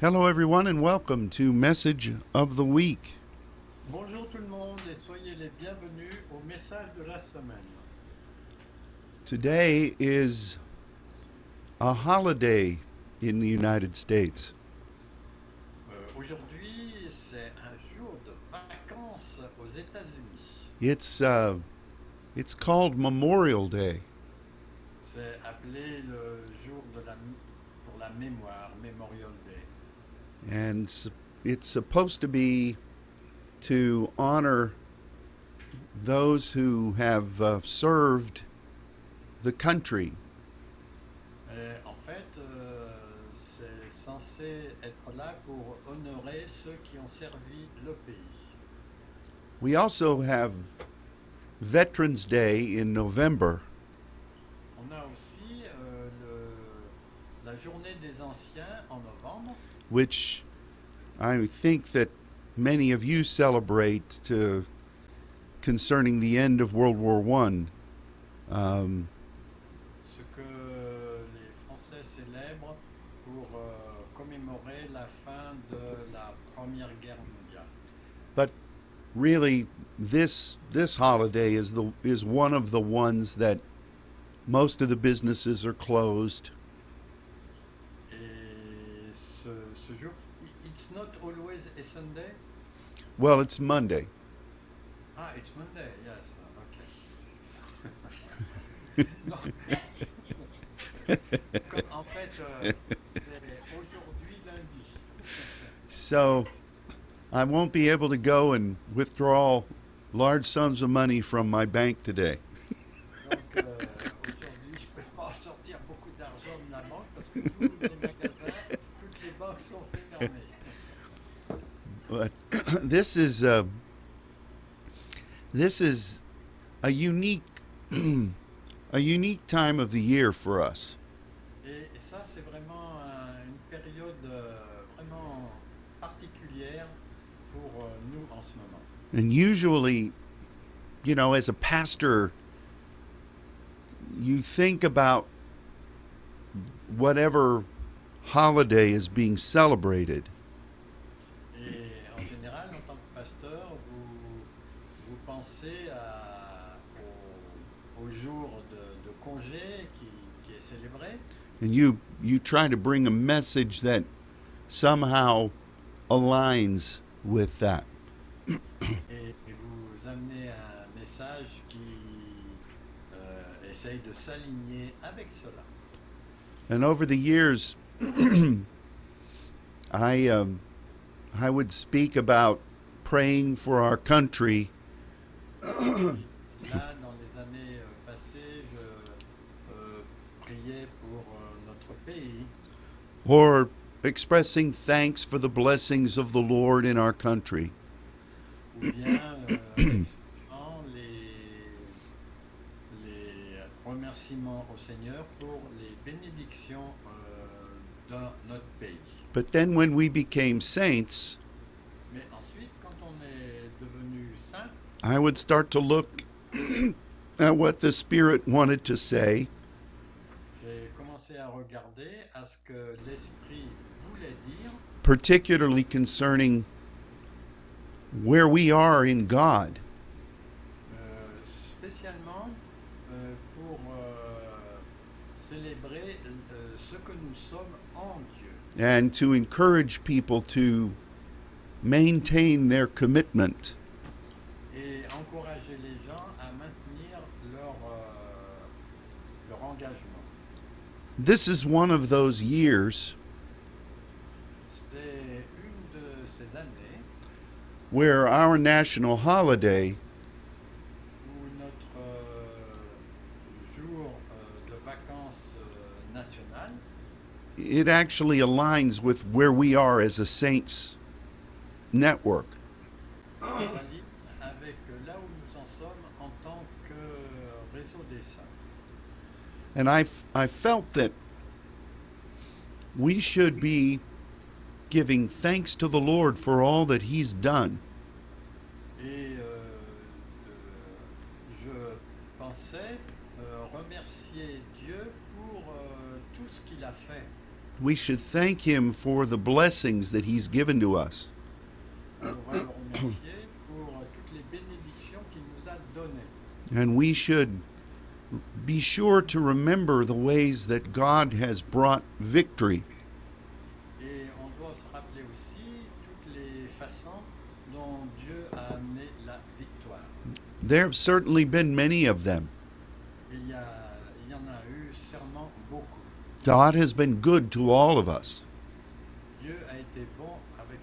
Hello, everyone, and welcome to Message of the Week. Bonjour tout le monde et soyez les bienvenus au message de la semaine. Today is a holiday in the United States. Euh, Aujourd'hui, c'est un jour de vacances aux États-Unis. It's uh, it's called Memorial Day, C'est appelé le jour de la, pour la mémoire, Memorial Day. And it's supposed to be to honor those who have uh, served the country en fait, euh, c'est censé être là pour honorer ceux qui ont servi le pays. We also have Veterans Day in November, On a aussi euh, le- la journée des anciens en novembre. Which I think that many of you celebrate to concerning the end of World War One. Um, ce que les Français célèbrent pour euh, commémorer la fin de la Première Guerre mondiale. but really, this this holiday is the is one of the ones that most of the businesses are closed. Et ce, ce jour, i- it's not a Sunday. Well, it's Monday. Ah, it's Monday, yes, ok. En fait, euh, c'est aujourd'hui lundi. So I won't be able to go and withdraw large sums of money from my bank today. But this is uh, this is a unique a unique time of the year for us. Et, et ça, c'est vraiment un- une période euh, vraiment particulière pour euh, nous en ce moment. And usually, you know, as a pastor, you think about whatever holiday is being celebrated. Et en général, en tant que pasteur, vous, vous pensez à- au, au jour de, de congé qui, qui est célébré And you you try to bring a message that somehow aligns with that. et, et vous amenez un message qui euh, essaye de s'aligner avec cela. And over the years, I um, I would speak about praying for our country Là, dans les années euh, passées, je euh, priais pour euh, notre pays or expressing thanks for the blessings of the Lord in our country. ou bien euh, exprimant les, les remerciements au Seigneur pour les bénédictions euh, dans notre pays. But then when we became saints, Mais ensuite, quand on est saint, I would start to look at what the Spirit wanted to say j'ai commencé à regarder à ce que l'Esprit voulait dire, particularly concerning where we are in God. Euh, spécialement euh, pour euh, célébrer ce que nous sommes en Dieu. and to encourage people to maintain their commitment. et encourager les gens à maintenir leur, euh, leur engagement. This is one of those years where our national holiday it actually aligns with where we are as a saints network. s'aligne avec là où nous en sommes en tant que réseau des saints. And I f- I felt that we should be giving thanks to the Lord for all that he's done. Et euh, euh, je pensais euh, remercier Dieu pour euh, tout ce qu'il a fait. we should thank Him for the blessings that He's given to us. On devrait le remercier pour euh, toutes les bénédictions qu'il nous a données. And we should be sure to remember the ways that God has brought victory. Et on doit se rappeler aussi toutes les façons dont Dieu a amené la victoire. There have certainly been many of them. Il y, a, il y en a eu. God has been good to all of us. Dieu a été bon avec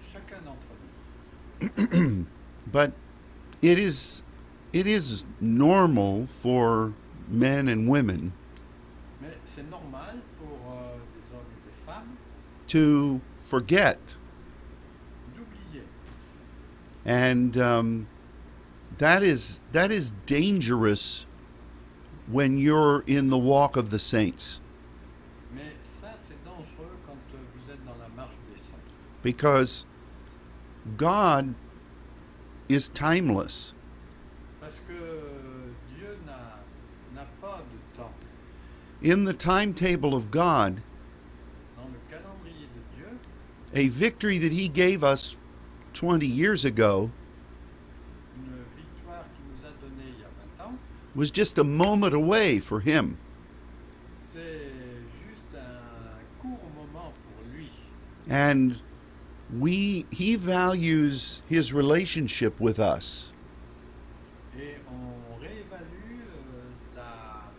nous. But it is it is normal for men and women Mais c'est normal pour euh, des hommes et des femmes to forget. And um, that is that is dangerous when you're in the walk of the saints. Mais ça, c'est dangereux quand euh, vous êtes dans la marche des saints. because God is timeless Parce que Dieu n'a n'a pas de temps. In the timetable of God Dans le calendrier de Dieu, a victory that he gave us 20 years ago une victoire qu'il nous a donnée il y a 20 ans, was just a moment away for him c'est juste un court moment pour lui. and we he values his relationship with us Et on réévalue euh, la...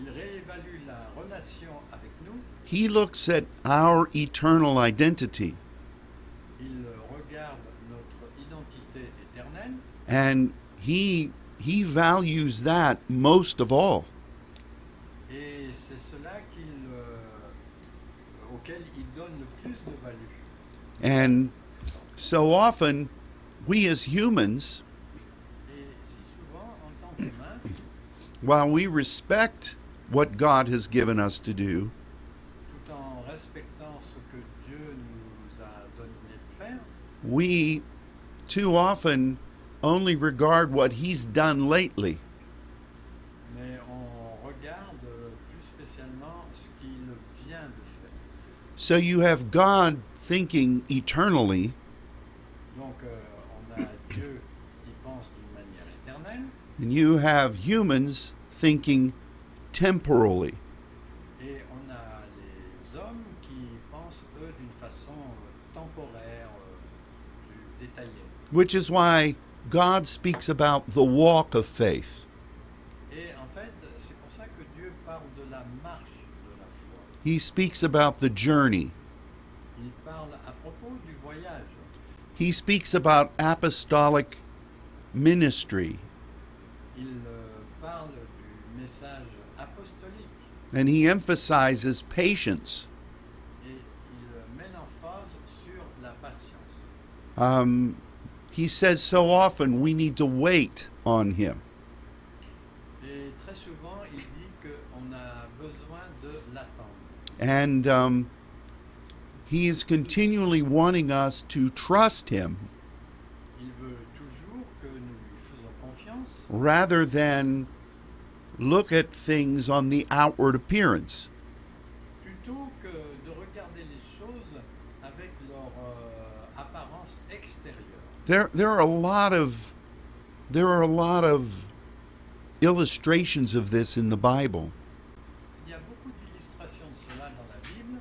Il réévalue la relation avec nous. He looks at our eternal identity. Il regarde notre identité éternelle. And he he values that most of all. Et c'est cela qu'il, euh, auquel il donne le plus de value. and so often we as humans si souvent, en tant qu'humain, while we respect what God has given us to do tout en respectant ce que Dieu nous a donné de faire, we too often only regard what he's done lately. Mais on regarde plus spécialement ce qu'il vient de faire. so you have God thinking eternally. Donc euh, on a Dieu qui pense d'une manière éternelle. And you have humans thinking temporally et on a les hommes qui pensent eux d'une façon euh, temporaire, euh, plus détaillée. Which is why God speaks about the walk of faith. Et en fait, c'est pour ça que Dieu parle de la marche de la foi. he speaks about the journey. Il parle à du he speaks about apostolic ministry. Il euh, parle du and he emphasizes patience. Et il met sur la patience. um, he says so often we need to wait on him Et très souvent, il dit qu'on a besoin de l'attendre. and um, he is continually wanting us to trust him Il veut que nous lui rather than look at things on the outward appearance. plutôt que de regarder les choses avec leur euh, apparence extérieure. There, there are a lot of, there are a lot of illustrations of this in the Bible. Il y a beaucoup d'illustrations de cela dans la Bible.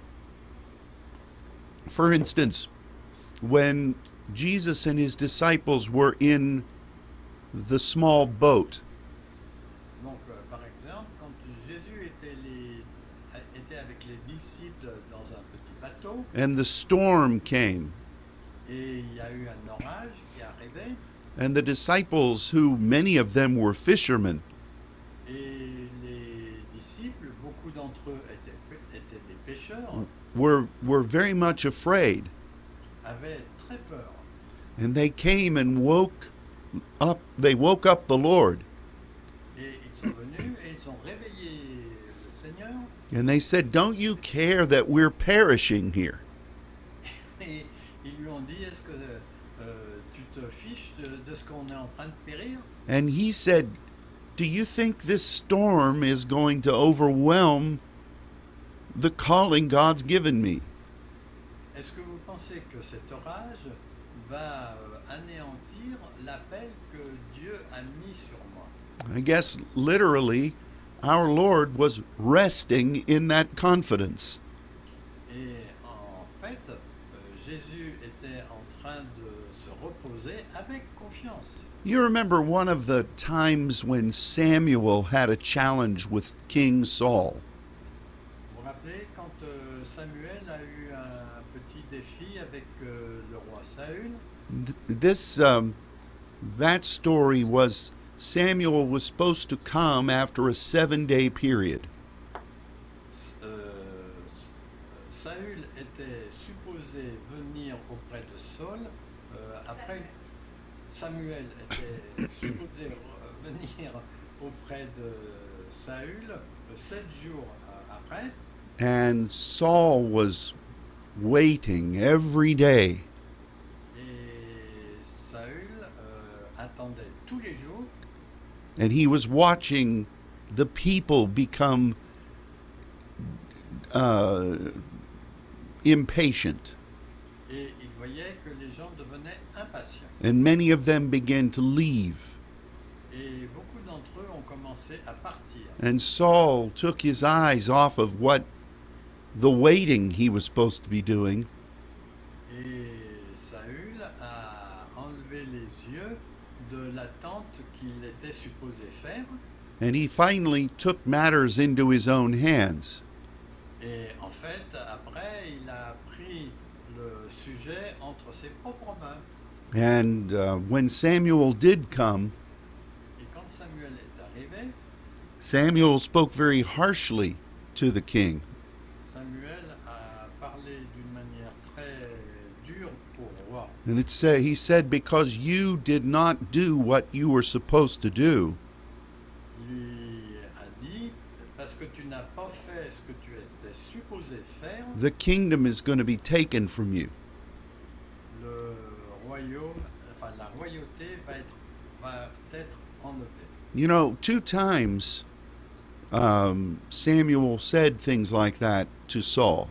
For instance, when Jesus and his disciples were in the small boat, Donc, euh, par exemple, quand Jésus était, les- était avec les disciples dans un petit bateau and the storm came, et il y a eu un orage qui est arrivé and the disciples, who many of them were fishermen, et les disciples, beaucoup d'entre eux étaient, étaient des pêcheurs, were, were very much afraid. très peur. And they came and woke up, they woke up the Lord. Et ils sont venus et ils ont réveillé le Seigneur And they said, Don't you care that we're perishing here? et ils lui ont dit Est-ce que euh, tu te fiches de, de ce qu'on est en train de périr And he said, Do you think this storm is going to overwhelm the calling God's given me? Est-ce que vous pensez que cet orage va euh, anéantir l'appel que Dieu a mis sur moi I guess literally, our Lord was resting in that confidence. Et en fait, euh, Jésus était en train de se reposer avec confiance. You remember one of the times when Samuel had a challenge with King Saul. Vous vous rappelez quand euh, Samuel a eu un petit défi avec euh, le roi Saül Th- This um, that story was Samuel was supposed to come after a 7-day period. S- euh, S- euh, Saül était supposé venir auprès de Saul euh, après Samuel était supposé venir auprès de Saül sept jours après. And Saul was waiting every day. Et Saül euh, attendait tous les jours. And he was watching the people become uh, impatient et il voyait que les gens devenaient impatients and many of them began to leave et eux ont à and Saul took his eyes off of what the waiting he was supposed to be doing Et Saül a enlevé les yeux de l'attente qu'il était supposé faire. and he finally took matters into his own hands Et en fait, après, il a pris le sujet entre ses propres mains. And uh, when Samuel did come Samuel spoke very harshly to the king Samuel a parlé très dure au roi. And it said, he said, Because you did not do what you were supposed to do, Il lui a dit, parce que tu n'as pas fait ce que tu étais supposé faire, the kingdom is going to be taken from you. le royaume, enfin la royauté va être, va être enlevée. You know, two times um, Samuel said things like that to Saul.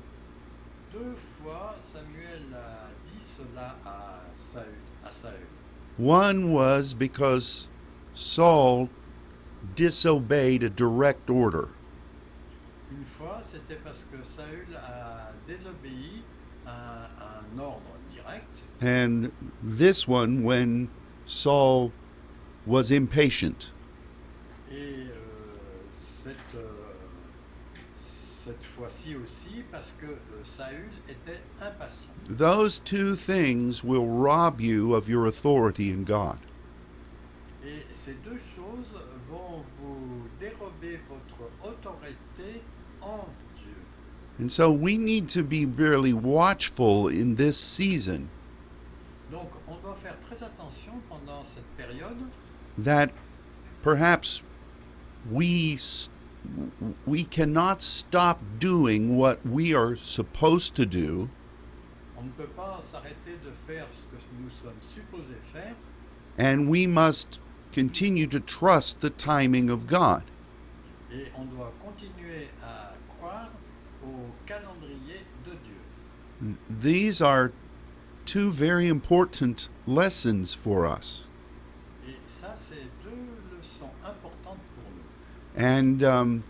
Deux fois, Samuel dit cela à Saül. One was because Saul disobeyed a direct order. Une fois, c'était parce que Saül a désobéi à un ordre direct. And this one when Saul was impatient. Et euh, cette, euh, cette fois-ci aussi, parce que euh, Saül était impatient. Those two things will rob you of your authority in God. Et ces deux choses vont vous dérober votre autorité en Dieu. And so we need to be really watchful in this season Donc, on doit faire très attention pendant cette période that perhaps we we cannot stop doing what we are supposed to do On ne peut pas de faire ce que nous faire and we must continue to trust the timing of God. et on doit continuer à croire au calendrier de Dieu. These are two very important lessons for us. Et ça, c'est deux leçons importantes pour nous. And um,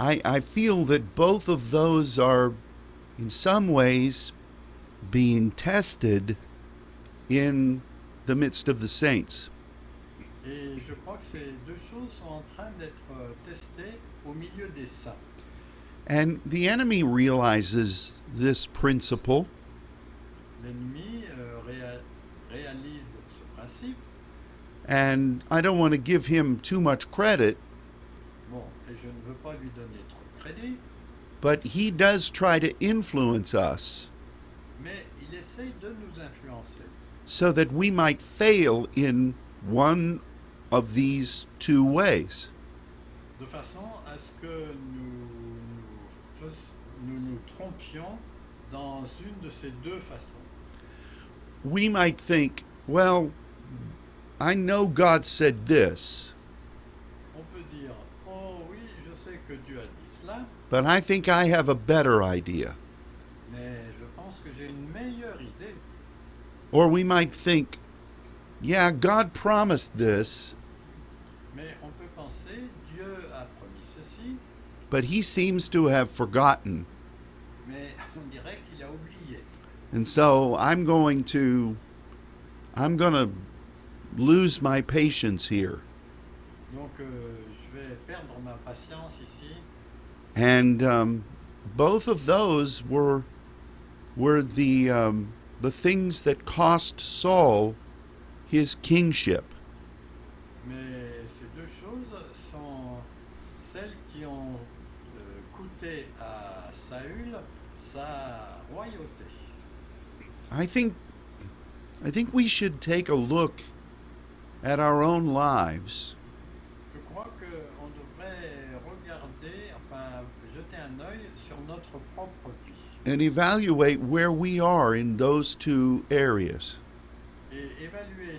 I, I feel that both of those are, in some ways, being tested in the midst of the saints. Et je crois que ces deux choses sont en train d'être euh, testées au milieu des saints. And the enemy realizes this principle, L'ennemi euh, réa- réalise ce principe. and I don't want to give him too much credit, crédit, but he does try to influence us mais il de nous so that we might fail in one of these two ways. de façon à ce que nous nous, nous, nous trompions dans une de ces deux façons. we might think, well, I know God said this, On peut dire, oh oui, je sais que Dieu a dit cela, but I think I have a better idea. mais je pense que une idée. Or we might think, yeah, God promised this, Mais on peut penser, Dieu a ceci, but he seems to have forgotten. mais on a. And so I'm going to I'm going to lose my patience here. Donc euh, And um, both of those were were the um, the things that cost Saul his kingship. Mais ces deux choses sont celles qui ont euh, coûté à Saül sa royauté. I think I think we should take a look at our own lives Je crois qu'on devrait regarder, enfin jeter un œil sur notre propre vie and evaluate where we are in those two areas. et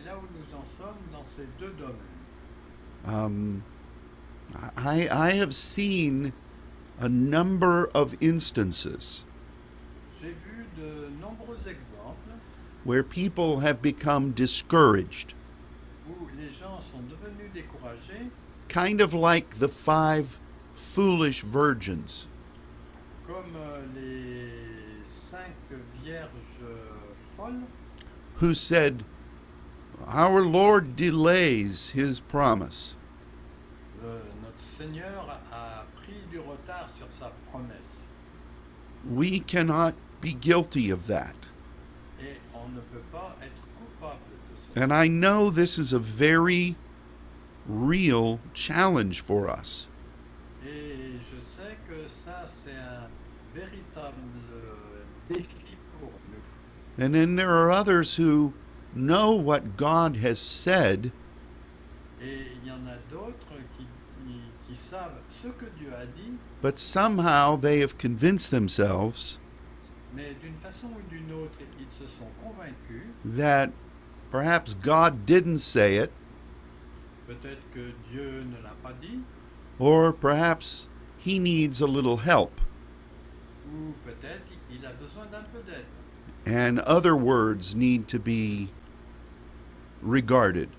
là où nous en dans ces deux. Um, I, I have seen a number of instances vu de where people have become discouraged, où les gens sont kind of like the five foolish virgins. Comme euh, les cinq vierges euh, folles who said, Our Lord delays his promise. Euh, notre Seigneur a pris du retard sur sa promesse We cannot be guilty of that. et on ne peut pas être coupable de cela. And I know this is a very real challenge for us. Et je sais que ça, c'est un véritable défi pour nous. And then there are others who know what God has said, qui, qui, but somehow they have convinced themselves mais façon ou autre, ils se sont that perhaps God didn't say it, que Dieu ne pas dit, or perhaps he needs a little help. Ou peut-être il a besoin d'un peu d'aide. and other words need to be regarded.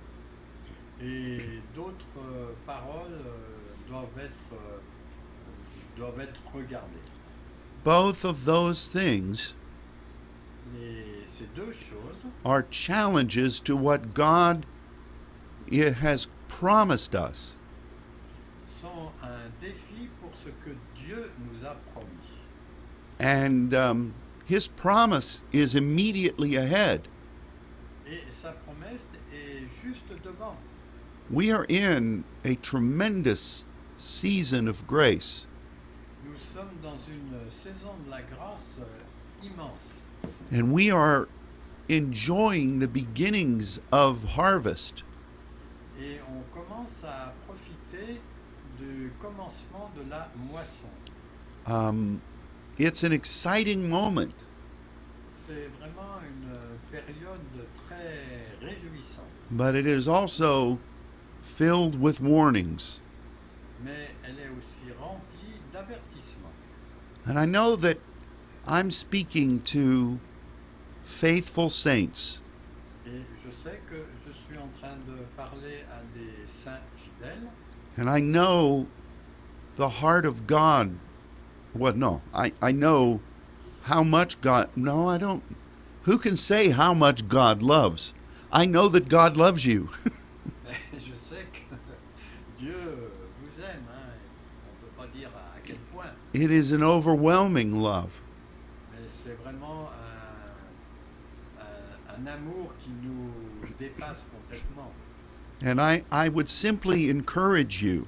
Et d'autres euh, paroles euh, doivent être, euh, doivent être regardées. Both of those things ces deux choses are challenges to what God i- has promised us. sont un défi pour ce que Dieu nous a promis. And um, His promise is immediately ahead. Et sa promesse est juste devant. We are in a tremendous season of grace. Nous sommes dans une saison de la grâce immense. And we are enjoying the beginnings of harvest. Et on commence à profiter du commencement de la moisson. Um, it's an exciting moment. Vraiment une euh, période très réjouissante. but it is also filled with warnings. mais elle est aussi. And I know that I'm speaking to faithful saints, Et je sais que je suis en train de parler à des saints fidèles, and I know the heart of God. What? No, I, I know how much God. No, I don't. Who can say how much God loves? I know that God loves you. je sais que Dieu vous aime. hein. On peut pas dire à quel point, it is an overwhelming love. mais c'est vraiment un, un- un amour qui nous dépasse complètement. And I, I would simply encourage you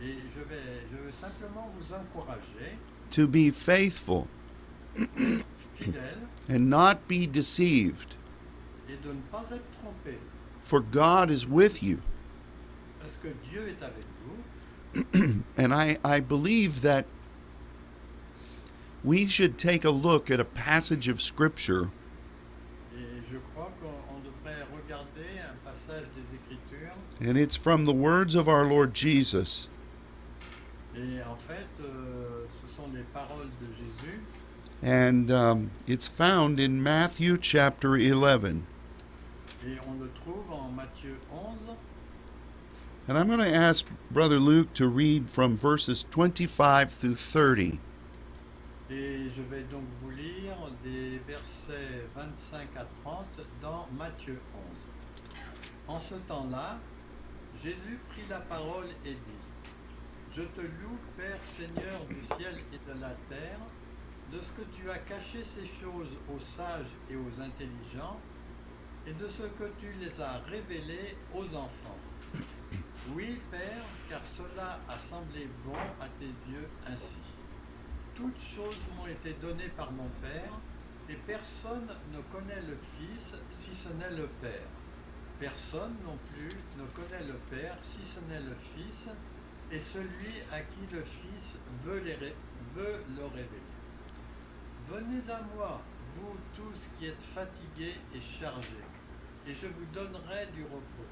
Et je vais, je veux simplement vous encourager, to be faithful and not be deceived. et de ne pas être For God is with you. parce que Dieu est avec vous. And I, I believe that we should take a look at a passage of Scripture Et je crois qu'on on devrait regarder un passage des Écritures. and it's from the words of our Lord Jesus. Et en fait, And um, it's found in Matthew chapter 11. Et on le trouve en Matthieu 11. And I'm going to ask Brother Luke to read from verses 25 through 30. Et je vais donc vous lire des versets 25 à 30 dans Matthieu 11. En ce temps-là, Jésus prit la parole et dit, Je te loue, Père Seigneur du ciel et de la terre, de ce que tu as caché ces choses aux sages et aux intelligents, et de ce que tu les as révélées aux enfants. Oui, Père, car cela a semblé bon à tes yeux ainsi. Toutes choses m'ont été données par mon Père, et personne ne connaît le Fils si ce n'est le Père. Personne non plus ne connaît le Père si ce n'est le Fils, et celui à qui le Fils veut, veut le révéler. Venez à moi, vous tous qui êtes fatigués et chargés, et je vous donnerai du repos.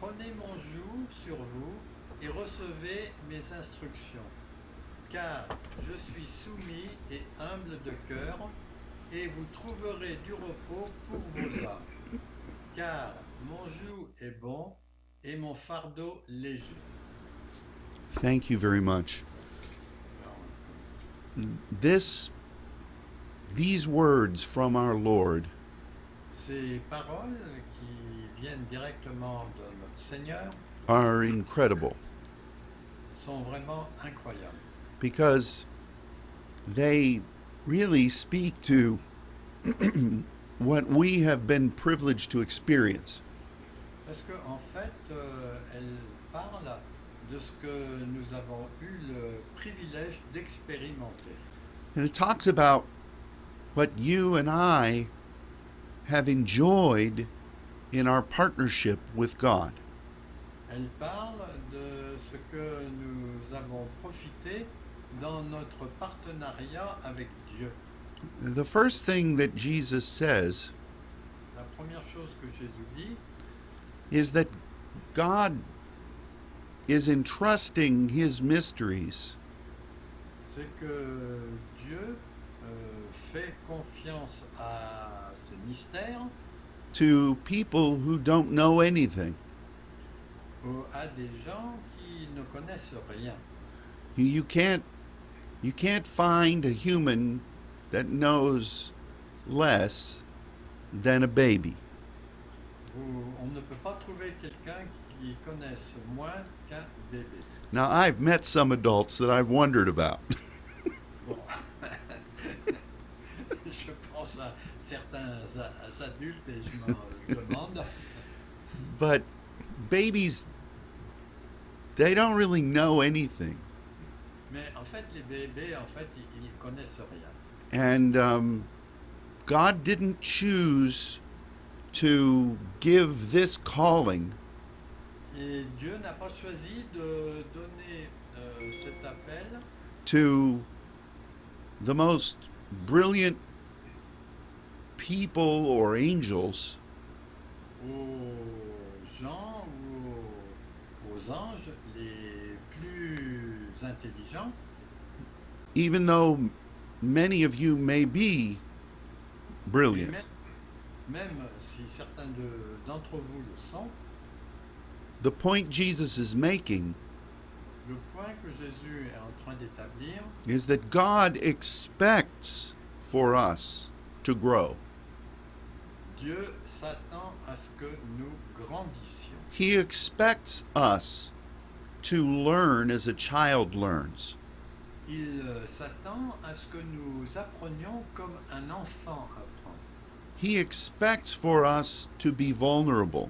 Prenez mon joug sur vous et recevez mes instructions, car je suis soumis et humble de cœur, et vous trouverez du repos pour vos âmes. Car mon joug est bon et mon fardeau léger. Thank you very much. This these words from our Lord Ces paroles qui viennent directement de notre Seigneur are incredible sont vraiment incroyables. because they really speak to what we have been privileged to experience. Parce qu'en en fait, euh, elle parle de ce que nous avons eu le privilège d'expérimenter. And it talks about what you and I have enjoyed in our partnership with God. Elle parle de ce que nous avons profité dans notre partenariat avec Dieu. The first thing that Jesus says La première chose que Jésus dit, is that God is entrusting his mysteries c'est que Dieu fait confiance à mystères to people who don't know anything. à des gens qui ne connaissent rien. You, you can't you can't find a human that knows less than a baby. On ne peut pas trouver quelqu'un qui connaisse moins qu'un bébé. Now I've met some adults that I've wondered about. Pense à certains adultes et je me demande, but babies they don't really know anything. mais en fait les bébés, en fait, ils, ils connaissent rien. And um, God didn't choose to give this calling Et Dieu n'a pas choisi de donner euh, cet appel to the most brilliant people or angels aux gens ou aux, aux anges les plus intelligents, even though many of you may be brilliant. même, même si certains de- vous le sont, The point Jesus is making le point que Jésus est en train is that God expects for us to grow. Dieu s'attend à ce que nous grandissions. He expects us to learn as a child learns. Il euh, s'attend à ce que nous apprenions comme un enfant apprend. He expects for us to be vulnerable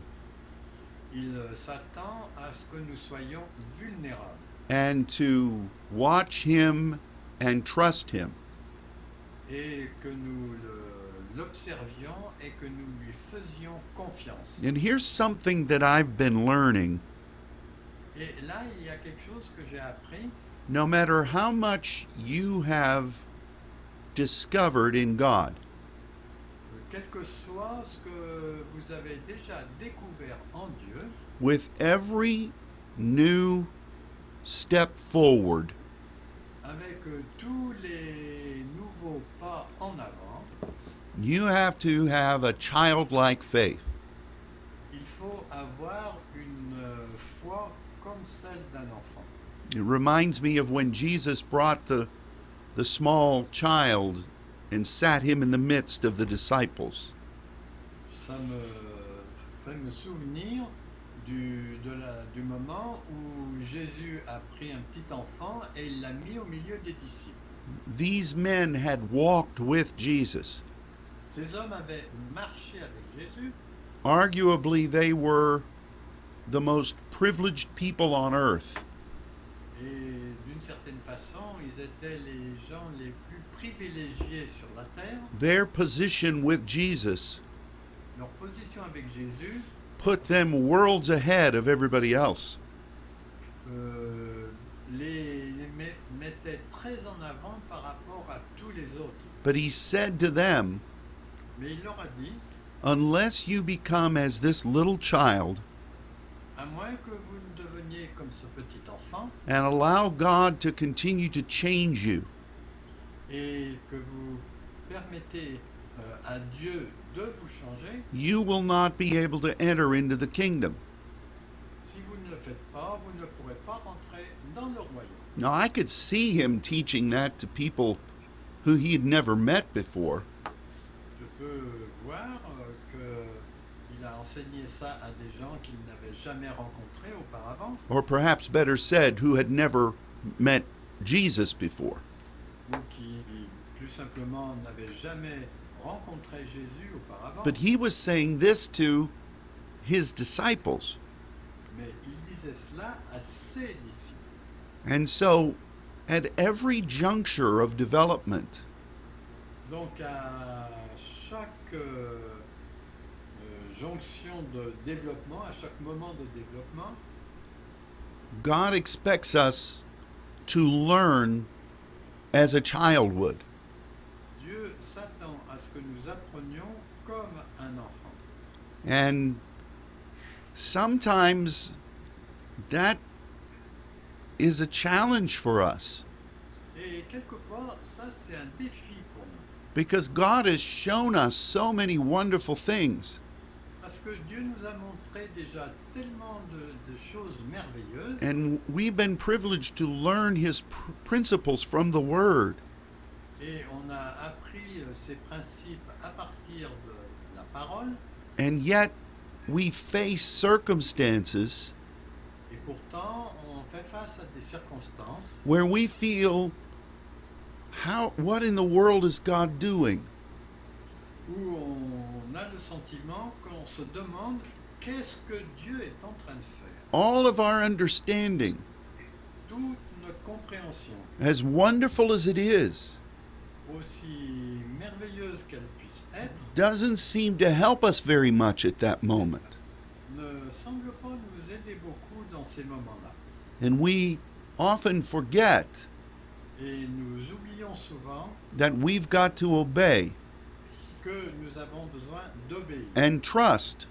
Il euh, s'attend à ce que nous soyons vulnérables and to watch Him and trust Him. et que nous le- l'observions et que nous lui faisions confiance. And here's something that I've been learning Et là, il y a quelque chose que j'ai appris, no matter how much you have discovered in God, euh, quel que soit ce que vous avez déjà découvert en Dieu, with every new step forward, avec euh, tous les nouveaux pas en avant, you have to have a childlike faith. il faut avoir une euh, foi comme celle d'un enfant. It reminds me of when Jesus brought the, the small child and sat him in the midst of the disciples. Ça me fait me souvenir du, de la- du moment où Jésus a pris un petit enfant et l'a mis au milieu des disciples. These men had walked with Jesus. Ces hommes avaient marché avec Jésus. Arguably, they were the most privileged people on earth. Et d'une certaine façon, ils étaient les gens les plus privilégiés sur la terre. Their position with Jesus Leur position avec Jésus put them worlds ahead of everybody else. euh, les, les met- mettait très en avant par rapport à tous les autres. But he said to them, Mais il leur a dit, Unless you become as this little child à moins que vous ne deveniez comme ce petit enfant and allow God to continue to change you, et que vous permettez euh, à Dieu de vous changer, you will not be able to enter into the kingdom. si vous ne le faites pas, vous ne pourrez pas rentrer dans le royaume. Now, I could see him teaching that to people who he had never met before. Je peux voir euh, qu'il a enseigné ça à des gens qu'il n'avait jamais rencontrés auparavant, or perhaps better said, who had never met Jesus before. ou qui, plus simplement, n'avaient jamais rencontré Jésus auparavant. But he was saying this to his disciples. Mais il disait cela à ses disciples. And so, at every juncture of development, Donc à chaque euh, jonction de développement, à chaque moment de développement, God expects us to learn as a child would. Dieu s'attend à ce que nous apprenions comme un enfant. And sometimes that is a challenge for us Et quelquefois, ça c'est un défi pour nous. because God has shown us so many wonderful things. And we've been privileged to learn His pr- principles from the Word. et on a appris euh, principes à partir de la parole And yet we face circumstances et pourtant on fait face à des circonstances where we feel, how, what in the world is God doing? où on a le sentiment qu'on se demande qu'est-ce que Dieu est en train de faire. All of our understanding, Toute notre compréhension, as wonderful as it is, aussi merveilleuse qu'elle puisse être, doesn't seem to help us very much at that moment. ne semble pas nous aider beaucoup dans ces moments-là. And we often forget Et nous oublions souvent that we've got to obey que nous avons besoin and trust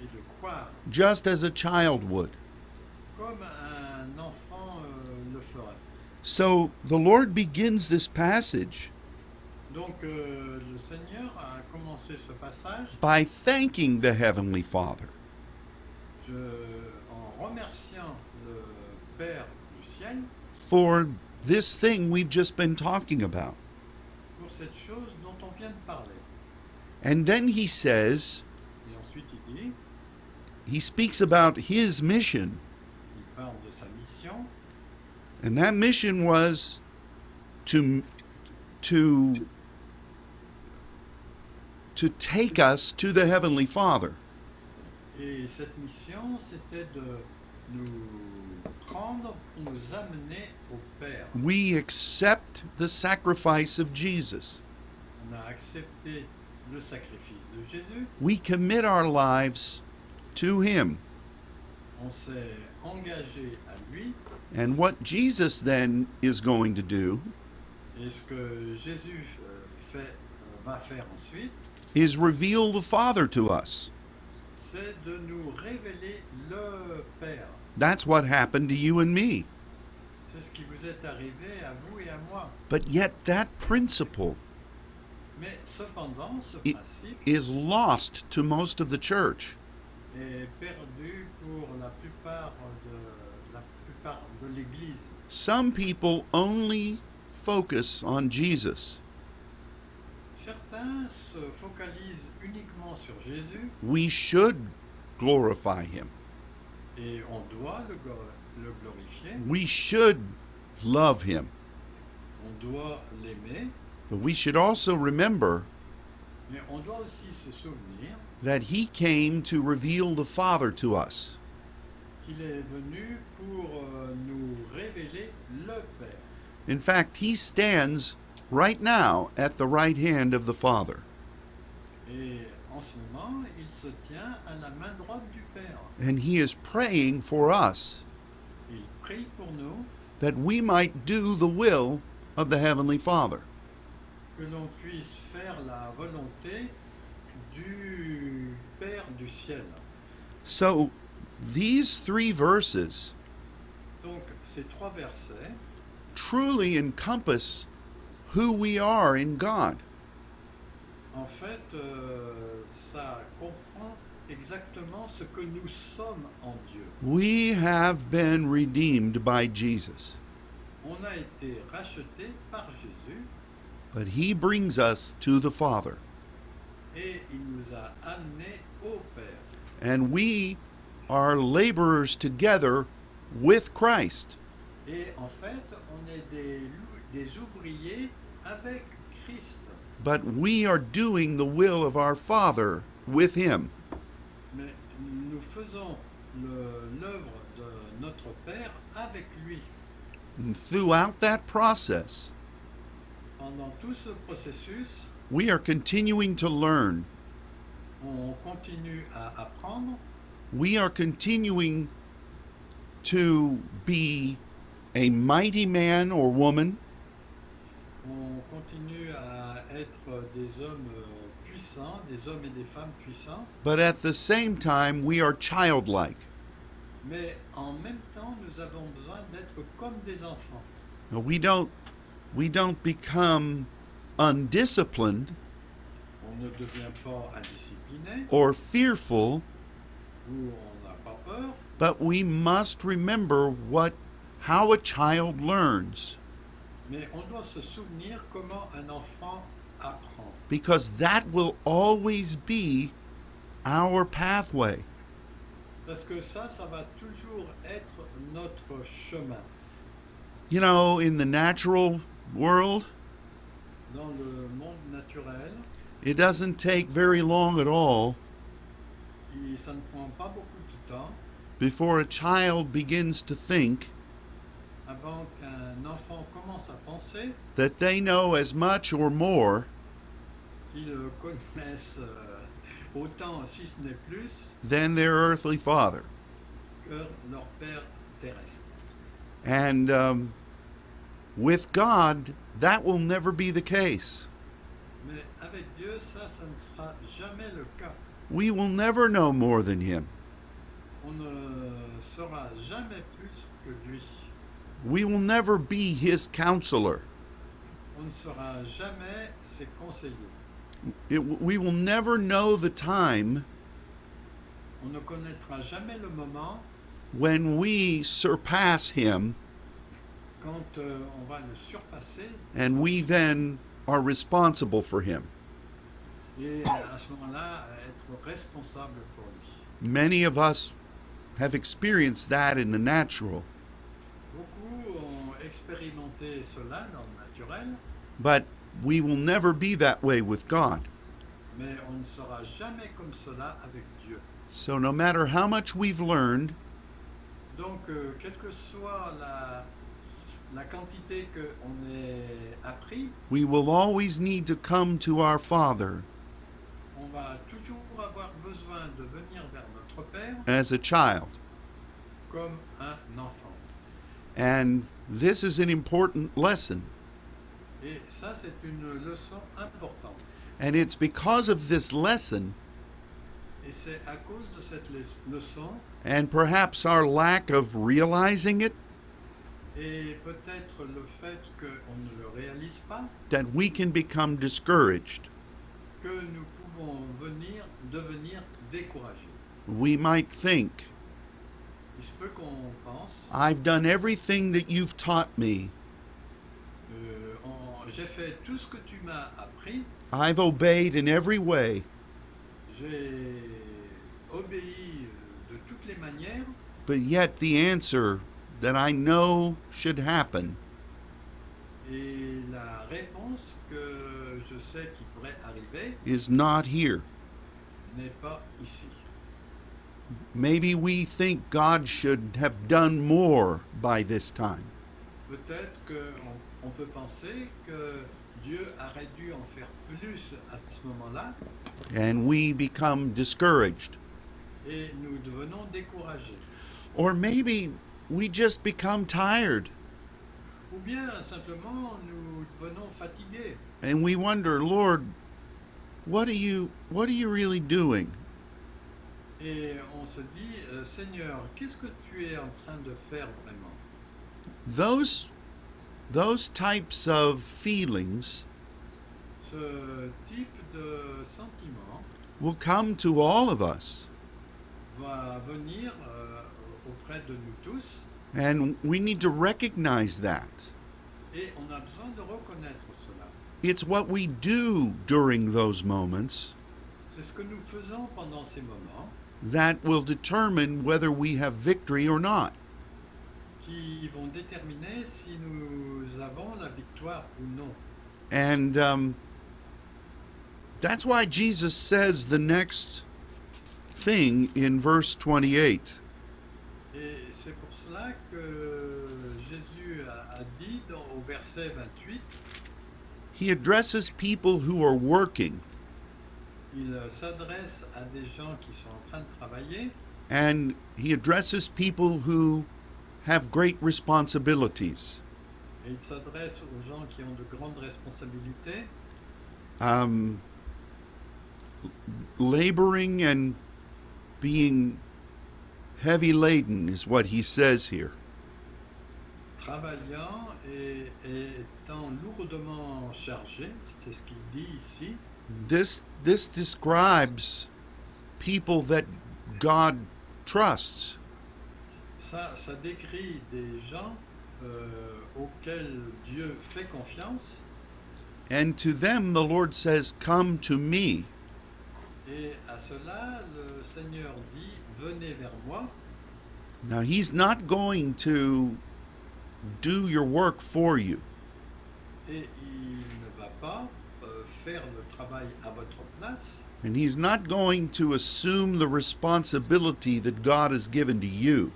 et de croire just as a child would. comme un enfant euh. So the Lord begins this passage Donc euh, le Seigneur a commencé ce passage by thanking the Heavenly Father. je- en remerciant le Père du ciel for this thing we've just been talking about. And then he says, Et ensuite il dit, he speaks about his mission. il parle de sa mission, And that mission was to to to take us to the heavenly Father. et cette mission c'était de nous prendre pour nous amener au Père. We accept the sacrifice of Jesus. On a accepté le sacrifice de Jésus, We commit our lives to him. on s'est engagé à lui, And what Jesus then is going to do et ce que Jésus euh, fait, euh, va faire ensuite, is reveal the Father to us. c'est de nous révéler le Père. That's what happened to you and me. C'est ce qui vous est arrivé à vous et à moi. But yet, that principle Mais cependant, ce It- principe is lost to most of the church. est perdu pour la plupart de la plupart de l'Église. Some people only focus on Jesus. Se sur Jésus We should glorify him. et on doit le, le We should love him. On doit l'aimer, But we should also remember mais on doit aussi se souvenir that he came to reveal the Father to us. est venu pour euh, nous révéler le Père. In fact, he stands right now at the right hand of the Father. Et en ce moment, il se tient à la main droite du Père. And he is praying for us Il prie pour nous that we might do the will of the Heavenly Father. Que l'on puisse faire la volonté du Père du ciel. So, these three verses Donc ces trois versets truly encompass who we are in God. En fait, euh, ça comprend exactement ce que nous sommes en Dieu. We have been redeemed by Jesus, On a été rachetés par Jésus but he brings us to the Father. et il nous a au Père. And we are laborers together with Christ. Et en fait, on est des, des ouvriers avec Christ. But we are doing the will of our Father with him. Mais nous faisons le- de notre Père avec lui. And throughout that process, Pendant tout ce processus, we are continuing to learn. on continue à apprendre, We are continuing to be a mighty man or woman, on continue à être des hommes euh, puissants, des hommes et des femmes puissants, but at the same time, we are childlike. mais en même temps, nous avons besoin d'être comme des enfants. We don't, we don't become undisciplined On ne devient pas indiscipliné or fearful, ou on n'a pas peur, but we must remember what, how a child learns, mais on doit se souvenir comment un enfant apprend. because that will always be our pathway. Parce que ça, ça va toujours être notre chemin. You know, in the natural world, Dans le monde naturel, it doesn't take very long at all ça ne prend pas beaucoup de temps before a child begins to think avant enfant commence à penser that they know as much or more euh, autant, si ce plus, than their earthly father. leur père terrestre. And um, with God, that will never be the case. Dieu, ça, ça ne sera jamais le cas. We will never know more than Him. On ne sera jamais plus que lui. We will never be His counselor. On ne sera jamais ses conseillers. It, we will never know the time On ne connaîtra jamais le moment when we surpass Him quand euh, on va le surpasser Euh, and we then are responsible for Him. et euh, à ce euh, être responsable pour lui. Many of us have experienced that in the natural, ont cela dans le naturel, but we will never be that way with God. mais on ne sera jamais comme cela avec Dieu. So, no matter how much we've learned, Donc, euh, quelle que soit la, quantité qu'on ait appris, we will always need to come to our Father on va toujours avoir besoin de venir vers notre Père as a child. comme un enfant. And this is an important lesson. Et ça, c'est une leçon importante. And it's because of this lesson Et c'est à cause de cette le- leçon and perhaps our lack of realizing it that we can become discouraged. que nous pouvons venir, devenir découragés. We might think, Il se peut pense, I've done everything that you've taught me. euh, en- j'ai fait tout ce que tu m'as appris, I've obeyed in every way, j'ai obéi euh, de toutes les manières, but yet the answer that I know should happen et la réponse que je sais qui pourrait arriver is not here. n'est pas ici. Maybe we think God should have done more by this time. Peut-être qu'on on peut penser que Dieu aurait dû en faire plus à ce moment-là, And we become discouraged. et nous devenons découragés. Or maybe we just become tired. Ou bien simplement nous devenons fatigués. And we wonder, Lord, what are you what are you really doing? et on se dit euh, Seigneur, qu'est-ce que tu es en train de faire vraiment? Those those types of feelings Ce type de sentiment will come to all of us. va venir euh, auprès de nous tous and we need to recognize that. et on a besoin de reconnaître cela. It's what we do during those moments C'est ce que nous faisons pendant ces moments that will determine whether we have victory or not. qui vont déterminer si nous avons la victoire ou non. And um, that's why Jesus says the next thing in verse 28. Et c'est pour cela que Jésus a, a dit dans- au verset 28, He addresses people who are working il s'adresse à des gens qui sont en train de travailler and he addresses people who have great responsibilities. et il s'adresse aux gens qui ont de grandes responsabilités, Um, laboring and being heavy laden is what he says here. travaillant et, étant lourdement chargés, c'est ce qu'il dit ici. This this describes people that God trusts. Ça, ça décrit des gens euh, auxquels Dieu fait confiance And to them the Lord says, Come to me. Et à cela le Seigneur dit venez vers moi. Now he's not going to do your work for you. et il ne va pas euh, faire le travail à votre place And he's not going to assume the responsibility that God has given to you.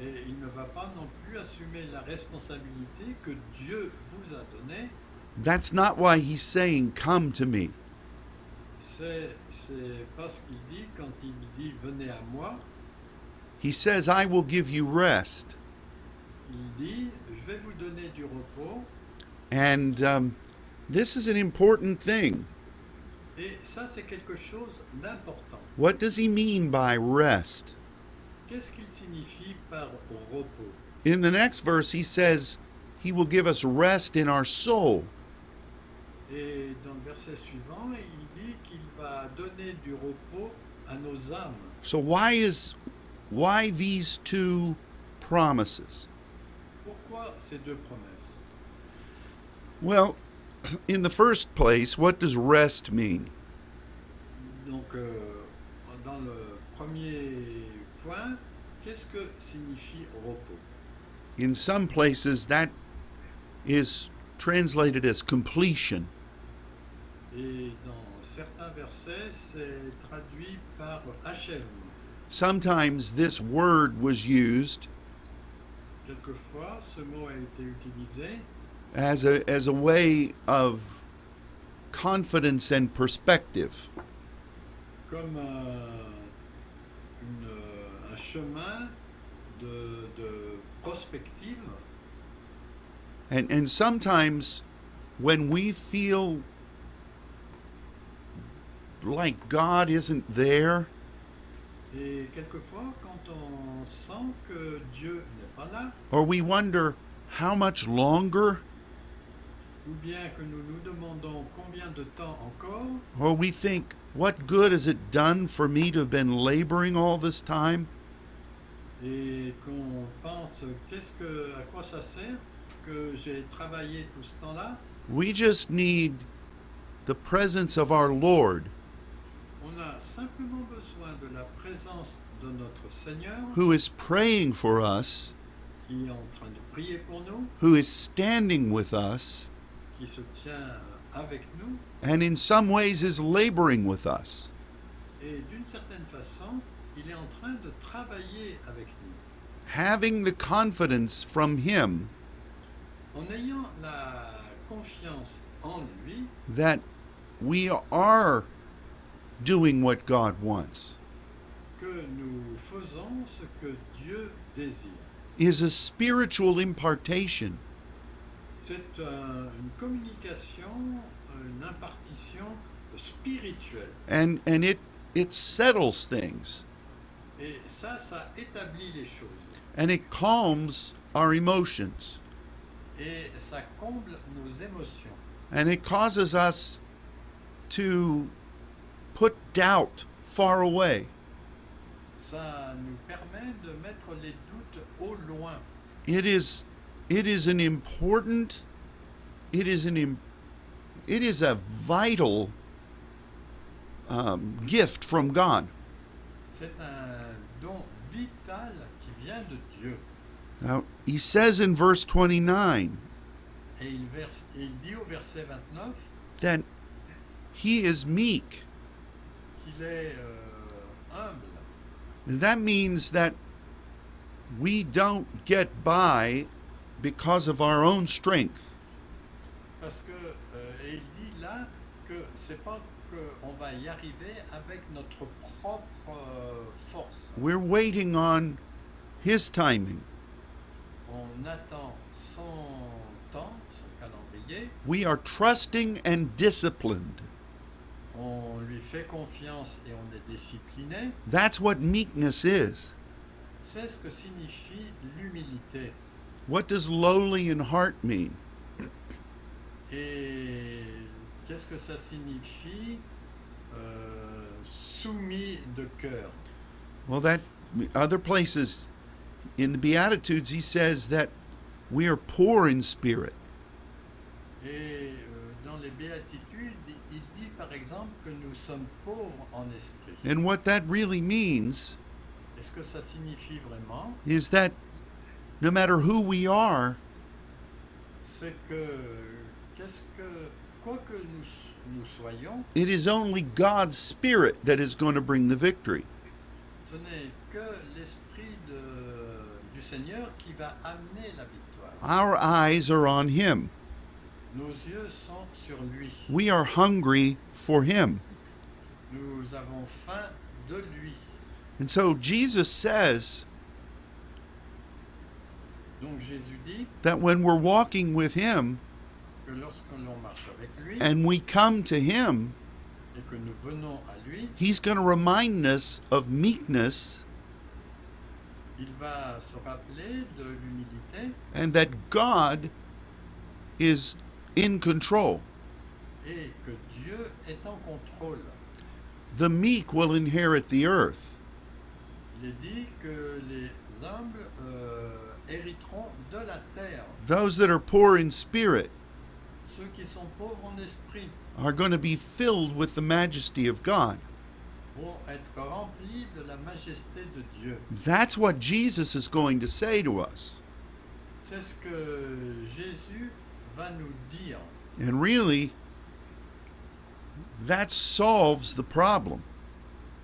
et il ne va pas non plus assumer la responsabilité que Dieu vous a donnée. That's not why he's saying, Come to me. C'est c'est pas ce qu'il dit quand il dit venez à moi. He says, I will give you rest. Il dit je vais vous donner du repos And um, this is an important thing. et ça c'est quelque chose d'important. What does he mean by rest? Qu'est-ce qu'il signifie par repos In the next verse, he says, He will give us rest in our soul. Et dans le verset suivant, il dit qu'il va donner du repos à nos âmes. So why is why these two promises? Pourquoi ces deux promesses Well, in the first place, what does rest mean? Donc, euh, dans le premier point, qu'est-ce que signifie repos In some places that is translated as completion. Et dans certains versets, c'est traduit par. Sometimes this word was used Quelquefois, ce mot a été utilisé as a as a way of confidence and perspective. comme un, une- un chemin de, de prospective. And and sometimes when we feel like God isn't there, Et quelquefois, quand on sent que Dieu n'est pas là, or we wonder how much longer, ou bien que nous nous demandons combien de temps encore, or we think, what good has it done for me to have been laboring all this time? et qu'on pense qu'est-ce que, à quoi ça sert que j'ai travaillé tout ce temps-là, We just need the presence of our Lord, who is praying for us, qui est en train de prier pour nous, who is standing with us, qui se tient avec nous, and in some ways is laboring with us. et d'une certaine façon, il est en train de travailler avec nous. Having the confidence from Him En ayant la confiance en lui, that we are doing what God wants que nous faisons ce que Dieu désire. is a spiritual impartation. C'est une communication, une impartition spirituelle. And, and it, it settles things Et ça, ça établit les choses. and it calms our emotions Et ça comble nos émotions. and it causes us to put doubt far away. Ça nous permet de mettre les doutes au loin. It is, it is an important, it is an, im- it is a vital um, gift from God. C'est un don vital qui vient de Dieu. Now, he says in verse 29 Et il, verse, il dit au 29 that he is meek. qu'il est euh, humble. And Euh, that means that we don't get by because of our own strength. Parce que, euh, il dit là que c'est pas qu'on va y arriver avec notre propre euh, force. We're waiting on his timing. On attend son temps, son calendrier, We are trusting and disciplined. On lui fait confiance et on est discipliné. That's what meekness is. C'est ce que signifie l'humilité. What does lowly in heart mean? Et qu'est-ce que ça signifie euh, soumis de cœur Well, that other places in the Beatitudes, he says that we are poor in spirit. Et euh, dans les béatitudes, And what that really means que ça signifie vraiment is that no matter who we are, que, qu'est-ce que, quoi que nous, nous soyons, it is only God's Spirit that is going to bring the victory. ce que de- du qui va la. Our eyes are on Him. Nos yeux sont sur lui. We are hungry for Him. Nous avons faim de lui. And so Jesus says Donc Jésus dit that when we're walking with Him que lorsque l'on marche avec lui and we come to Him, et que nous à lui, He's going to remind us of meekness il va se rappeler de and that God is in control. et que Dieu est en contrôle. The meek will inherit the earth. Il est dit que les humbles euh, hériteront de la terre. Those that are poor in spirit Ceux qui sont pauvres en esprit are going to be filled with the majesty of God. vont être remplis de la majesté de Dieu. That's what Jesus is going to say to us. C'est ce que Jésus va nous dire. And really, that solves the problem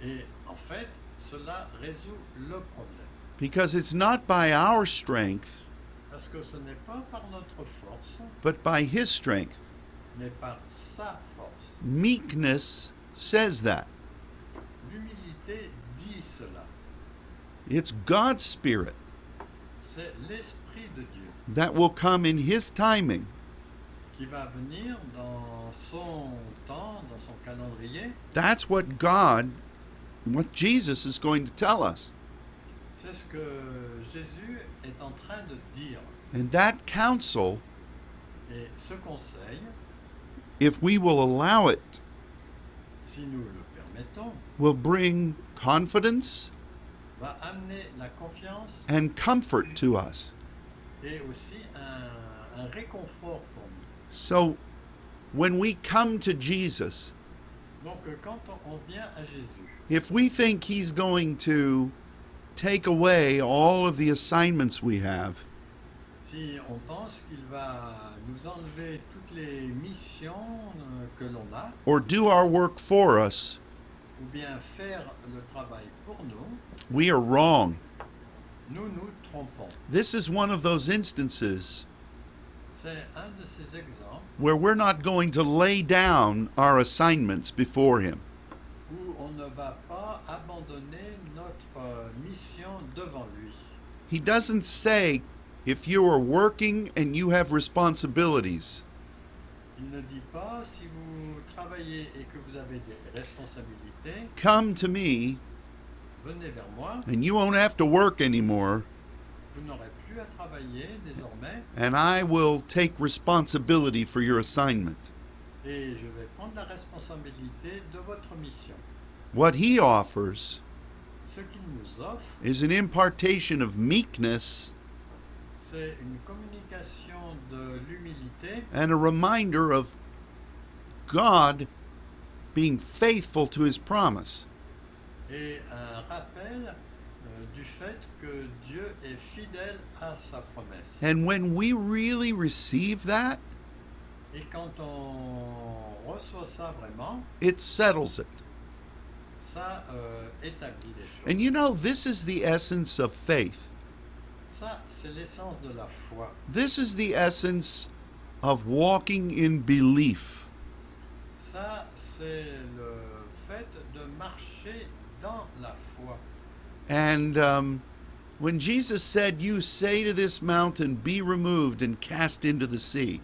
Et en fait, cela résout le problème. because it's not by our strength, Parce que ce n'est pas par notre force, but by His strength. mais par sa force. Meekness says that. L'humilité dit cela. It's God's Spirit C'est l'Esprit de Dieu that will come in His timing. Qui va venir dans son temps, dans son calendrier. That's what God what Jesus is going to tell us. C'est ce que Jésus est en train de dire. And that counsel, Et ce conseil, if we will allow it, si nous le permettons, will bring confidence va amener la confiance and comfort to us. et aussi un, un réconfort. So when we come to Jesus, Donc euh, quand on, on vient à Jésus, if we think he's going to take away all of the assignments we have, si on pense qu'il va nous enlever toutes les missions euh, que l'on a, or do our work for us, ou bien faire le travail pour nous, we are wrong. nous nous trompons. This is one of those instances C'est un de ces exemples where we're not going to lay down our assignments before him. où on ne va pas abandonner notre euh, mission devant lui. He doesn't say, if you are working and you have responsibilities, Il ne dit pas si vous travaillez et que vous avez des responsabilités, come to me venez vers moi, and you won't have to work anymore, vous n'aurez plus à travailler désormais and I will take responsibility for your assignment. et je vais prendre la responsabilité de votre mission. What he offers Ce qu'il nous offre, is an impartation of meekness c'est une communication de l'humilité and a reminder of God being faithful to his promise. et un rappel du fait que Dieu est fidèle à sa promesse. And when we really receive that, Et quand on reçoit ça vraiment, it settles it. ça euh, établit les choses. And you know, this is the essence of faith. Ça, c'est l'essence de la foi. This is the essence of walking in belief. Ça, c'est le fait de marcher dans la foi. And um, when Jesus said, You say to this mountain, Be removed and cast into the sea,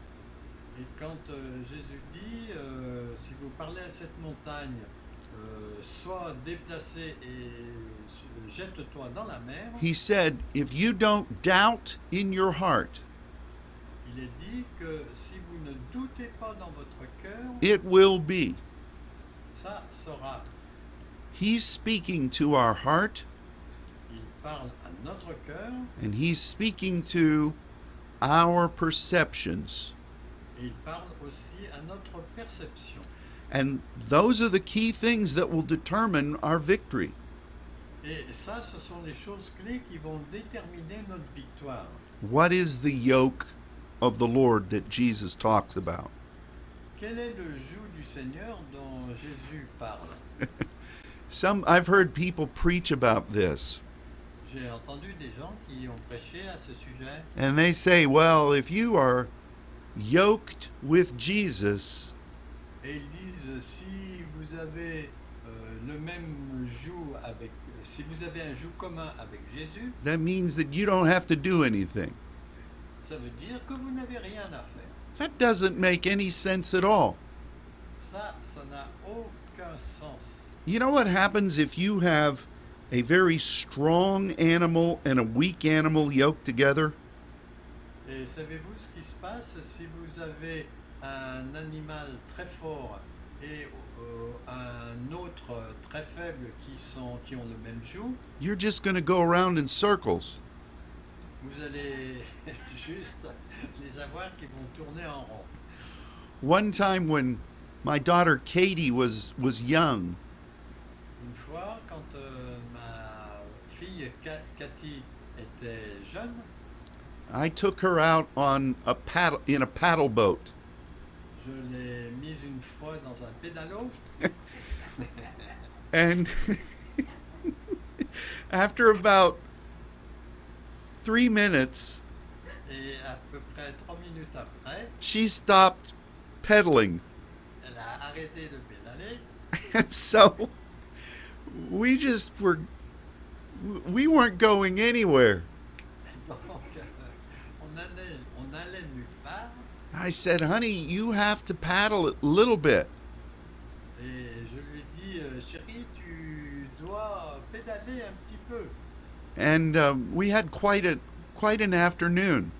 Et quand euh, Jésus dit, euh, si vous parlez à cette montagne, euh, sois déplacé et euh, jette-toi dans la mer, he said, If you don't doubt in your heart, il est dit que si vous ne doutez pas dans votre cœur, it will be. ça sera. He's speaking to our heart, Il parle à notre cœur and he's speaking to our perceptions. il parle aussi à notre perception. And those are the key things that will determine our victory. Ça, ce sont les clés qui vont notre. What is the yoke of the Lord that Jesus talks about? Quel est le joug du Seigneur dont Jésus parle Some I've heard people preach about this, J'ai entendu des gens qui ont prêché à ce sujet and they say, well, if you are yoked with Jesus, et ils disent si vous avez euh, le même joug avec si vous avez un joug commun avec Jésus, that means that you don't have to do anything. ça veut dire que vous n'avez rien à faire. That doesn't make any sense at all. Ça, ça n'a aucun sens. You know what happens if you have a very strong animal and a weak animal yoked together? Et savez-vous ce qui se passe si vous avez un animal très fort et euh, un autre très faible qui, sont, qui ont le même joug You're just going to go around in circles. Vous allez juste les avoir qui vont tourner en rond. One time when my daughter Katie was was young, Une fois, quand euh, ma fille Cathy était jeune, I took her out on a paddle in a paddle boat. je l'ai mise une fois dans un pédalo And after about 3 minutes, et à peu près trois minutes après, she stopped pedaling. elle a arrêté de pédaler And so we just were we weren't going anywhere. Donc, on allait, on allait nulle part. I said, "Honey, you have to paddle a little bit." Et je lui ai dit, chérie, tu dois doit pédaler un petit peu. And uh, we had quite a quite an afternoon,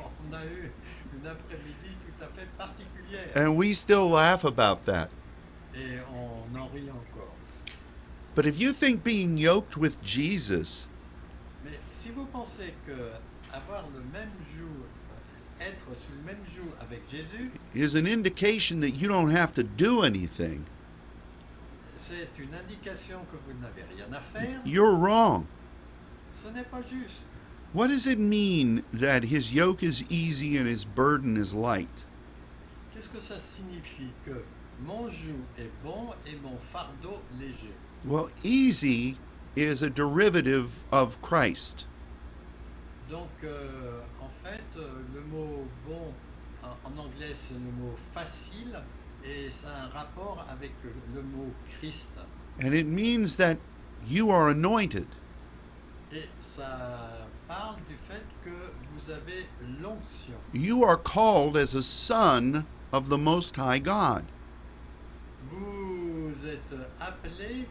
On a eu une tout à fait and we still laugh about that. et on en rit encore. But if you think being yoked with Jesus Mais si vous pensez que avoir le même joug, être sur le même joug avec Jésus, is an indication that you don't have to do anything, c'est une indication que vous n'avez rien à faire, you're wrong. ce n'est pas juste. What does it mean that his yoke is easy and his burden is light? Qu'est-ce que ça signifie que mon joug est bon et mon fardeau léger easy is a derivative of Christ. Donc, euh, en fait, euh, le mot bon en, en anglais, c'est le mot facile et ça a un rapport avec le mot Christ. And it means that you are anointed. Et ça parle du fait que vous avez l'onction. You are called as a son of the Most High God. Vous êtes appelé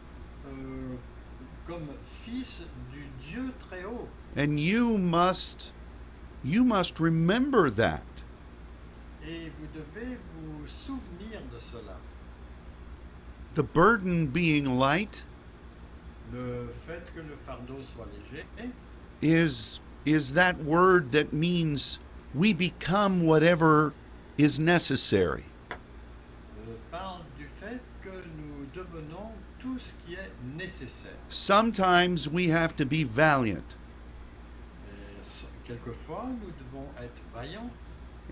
comme fils du Dieu très haut. And you must you must remember that. Et vous devez vous souvenir de cela. The burden being light Le fait que le fardeau soit léger is is that word that means we become whatever is necessary. euh, parle du fait que nous devenons tout ce qui est nécessaire. Sometimes we have to be valiant quelquefois, nous devons être vaillants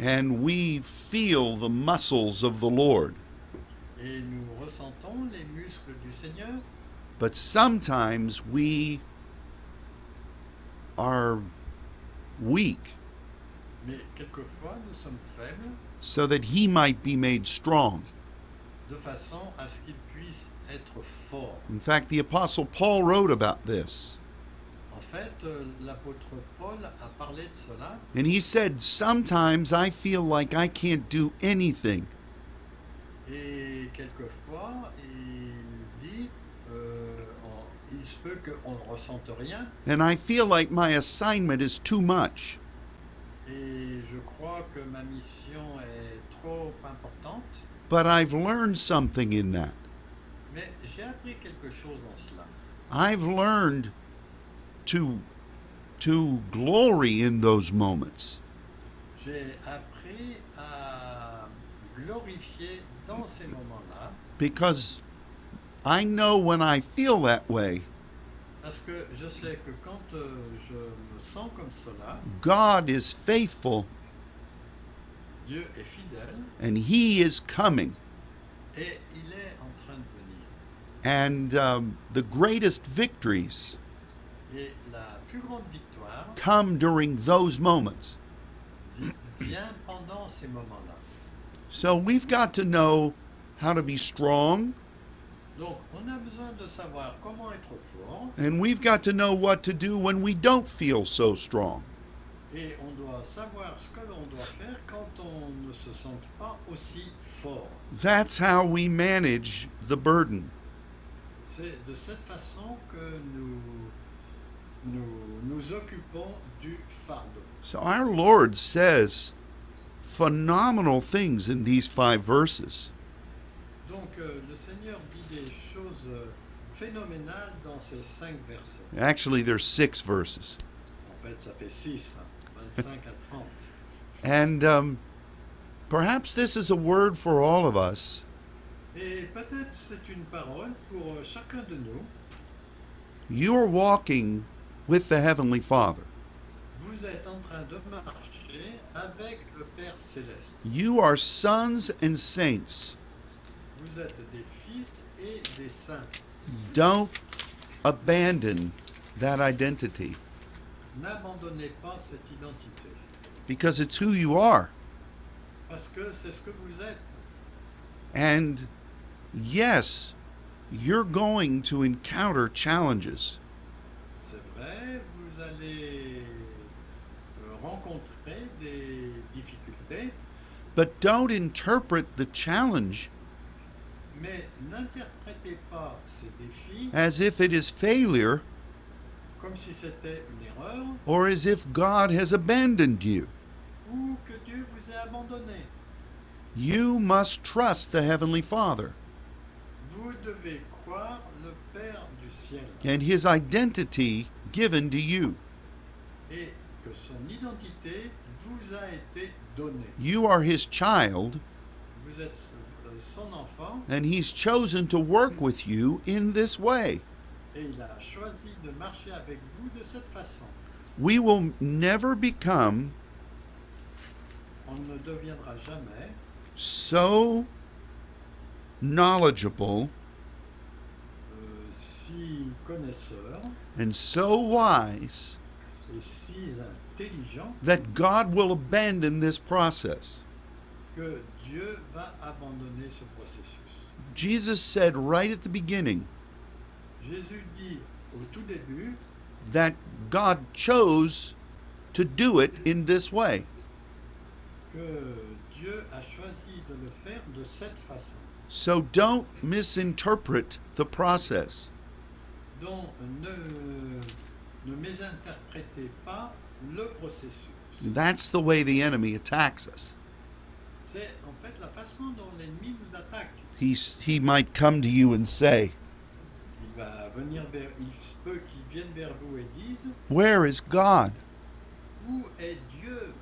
and we feel the muscles of the Lord. et nous ressentons les muscles du Seigneur. But sometimes we are weak Mais quelquefois, nous sommes faibles so that he might be made strong. de façon à ce qu'il puisse être. In fact, the Apostle Paul wrote about this. En fait, euh, l'apôtre Paul a parlé de cela And he said, Sometimes I feel like I can't do anything. et quelquefois, il dit euh, il se peut qu'on ne ressente rien And I feel like my assignment is too much. et je crois que ma mission est trop importante. But I've learned something in that. Mais j'ai appris quelque chose en cela. I've learned to, to glory in those moments. J'ai appris à glorifier dans ces moments-là Because I know when I feel that way, parce que je sais que quand euh, je me sens comme cela, God is faithful Dieu est fidèle and He is coming. et il est en train de venir. And um, the greatest victories la plus come during those moments. vi- vient pendant ces. So we've got to know how to be strong, Donc on a de être fort and we've got to know what to do when we don't feel so strong. et on doit savoir ce que l'on doit faire quand on ne se sent pas aussi fort. That's how we manage the burden. C'est de cette façon que nous nous, nous occupons du fardeau. So our Lord says phenomenal things in these five verses. Donc euh, le Seigneur dit des choses euh, phénoménales dans ces cinq versets. Actually, there's six verses. En fait, ça fait 6, 25 à 30. And um, perhaps this is a word for all of us Et peut-être c'est une parole pour euh, chacun de nous. You're walking with the Heavenly Father. Vous êtes en train de marcher avec le Père céleste. You are sons and saints. Vous êtes des fils et des saints. Don't abandon that identity N'abandonnez pas cette identité, because it's who you are. parce que c'est ce que vous êtes. And yes, you're going to encounter challenges, C'est vrai, vous allez rencontrer des difficultés, but don't interpret the challenge Mais n'interprétez pas ces défis as if it is failure comme si c'était une erreur or as if God has abandoned you. ou que Dieu vous abandonné. You must trust the Heavenly Father Vous devez croire le Père du ciel and His identity given to you. et que son identité vous a été donnée. You are His child, euh, enfant and He's chosen to work with you in this way. et il a choisi de marcher avec vous de cette façon. We will never become On ne deviendra jamais so knowledgeable euh, si and so wise et si intelligent that God will abandon this process. que Dieu va abandonner ce processus. Jesus said right at the beginning Jésus dit au tout début that God chose to do it in this way. Que Dieu a choisi de le faire de cette façon. So don't misinterpret the process. Donc ne, ne mésinterprétez pas le processus. That's the way the enemy attacks us. C'est en fait la façon dont l'ennemi nous attaque. He's, he might come to you and say, Il va venir vers, il se peut qu'il vienne vers vous et dise Where is God? Où est Dieu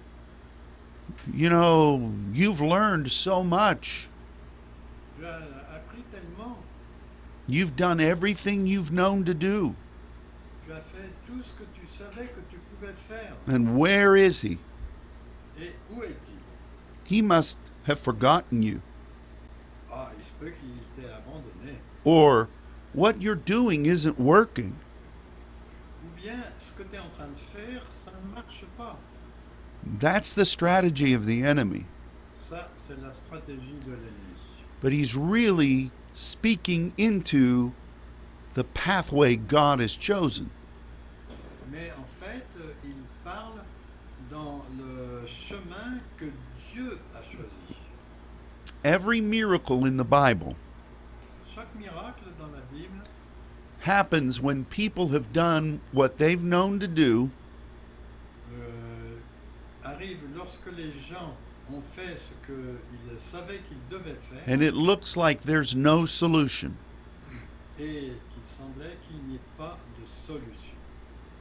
You know, you've learned so much. Tu as appris tellement, You've done everything you've known to do. tu as fait tout ce que tu savais que tu pouvais faire. And where is He? Et où est-il He must have forgotten you. Ah, il se peut qu'il. Or what you're doing isn't working. Ou bien ce que es en train de faire, ça ne marche pas. That's the strategy of the enemy. But he's really speaking into the pathway God has chosen. Mais en fait, euh, il parle dans le chemin que Dieu a choisi. Every miracle in the Bible Chaque miracle dans la Bible happens when people have done what they've known to do euh, arrive lorsque les gens ont fait ce qu'ils savaient qu'ils devaient faire and it looks like there's no solution. et qu'il semblait qu'il n'y ait pas de solution.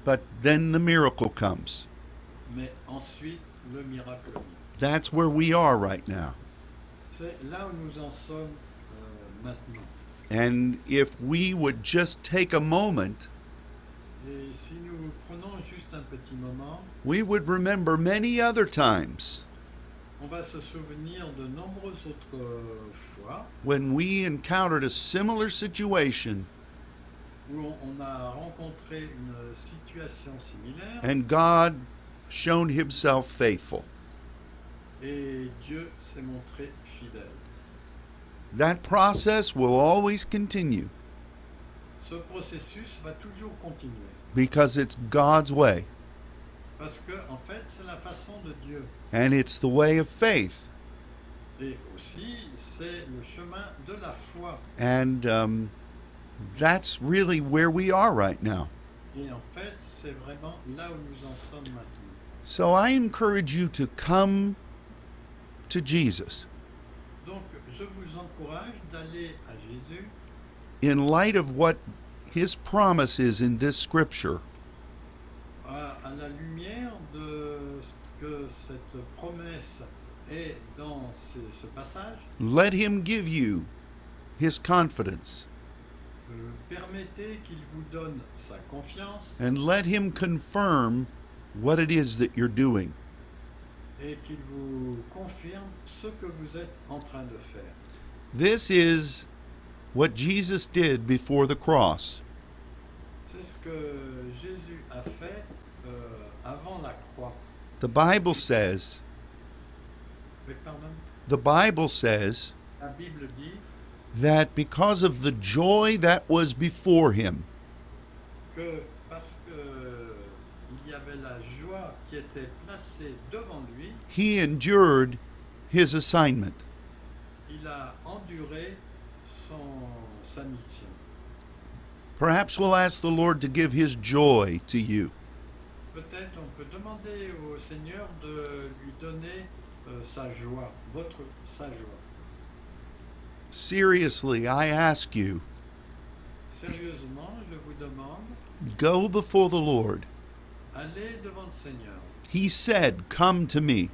But then the miracle comes. Mais ensuite, le miracle vient. That's where we are right now. C'est là où nous en sommes euh, maintenant. And if we would just take a moment, si nous juste un petit moment, we would remember many other times on va se souvenir de nombreuses autres euh, fois. When we encountered a similar situation. Où on, on a rencontré une situation similaire. And God shown himself faithful. et Dieu s'est montré fidèle. That process will always continue. Ce processus va toujours continuer. Because it's God's way parce que en fait c'est la façon de Dieu and it's the way of faith. et aussi c'est le chemin de la foi. And um, that's really where we are right now. Et en fait c'est vraiment là où nous en sommes maintenant. So I encourage you to come to Jesus Donc je vous encourage d'aller à Jésus in light of what his promise is in this scripture. La lumière de ce que cette promesse est dans ce, ce passage. Let him give you his confidence Euh, permettez qu'il vous donne sa confiance and let him confirm what it is that you're doing. et qu'il vous confirme ce que vous êtes en train de faire. This is what Jesus did before the cross. C'est ce que Jésus a fait avant la croix. The Bible says, the Bible says la Bible dit that because of the joy that was before him, que parce que il y avait la joie qui était placée devant lui, he endured his assignment. il a enduré son sa mission. Perhaps we'll ask the Lord to give His joy to you. Peut-être on peut demander au Seigneur de lui donner euh, sa joie, votre sa joie. Seriously, I ask you, Sérieusement, je vous demande, go before the Lord. allez devant le Seigneur. He said, Come to me,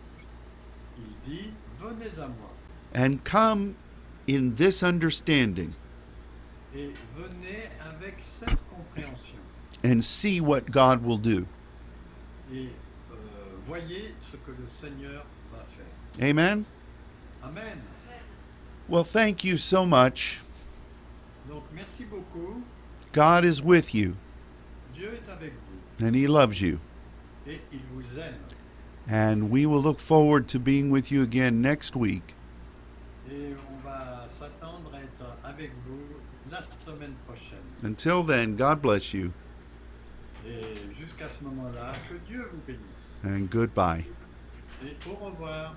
Il dit, venez à moi and come in this understanding, et venez avec cette compréhension and see what God will do. Et euh, voyez ce que le Seigneur va faire. Amen? Amen. Well, thank you so much. Donc merci beaucoup. God is with you, Dieu est avec vous and He loves you. et il vous aime. And we will look forward to being with you again next week. Et on va s'attendre à être avec vous la semaine prochaine. Until then, God bless you, jusqu'à ce moment-là, que Dieu vous bénisse. and goodbye. Et au revoir.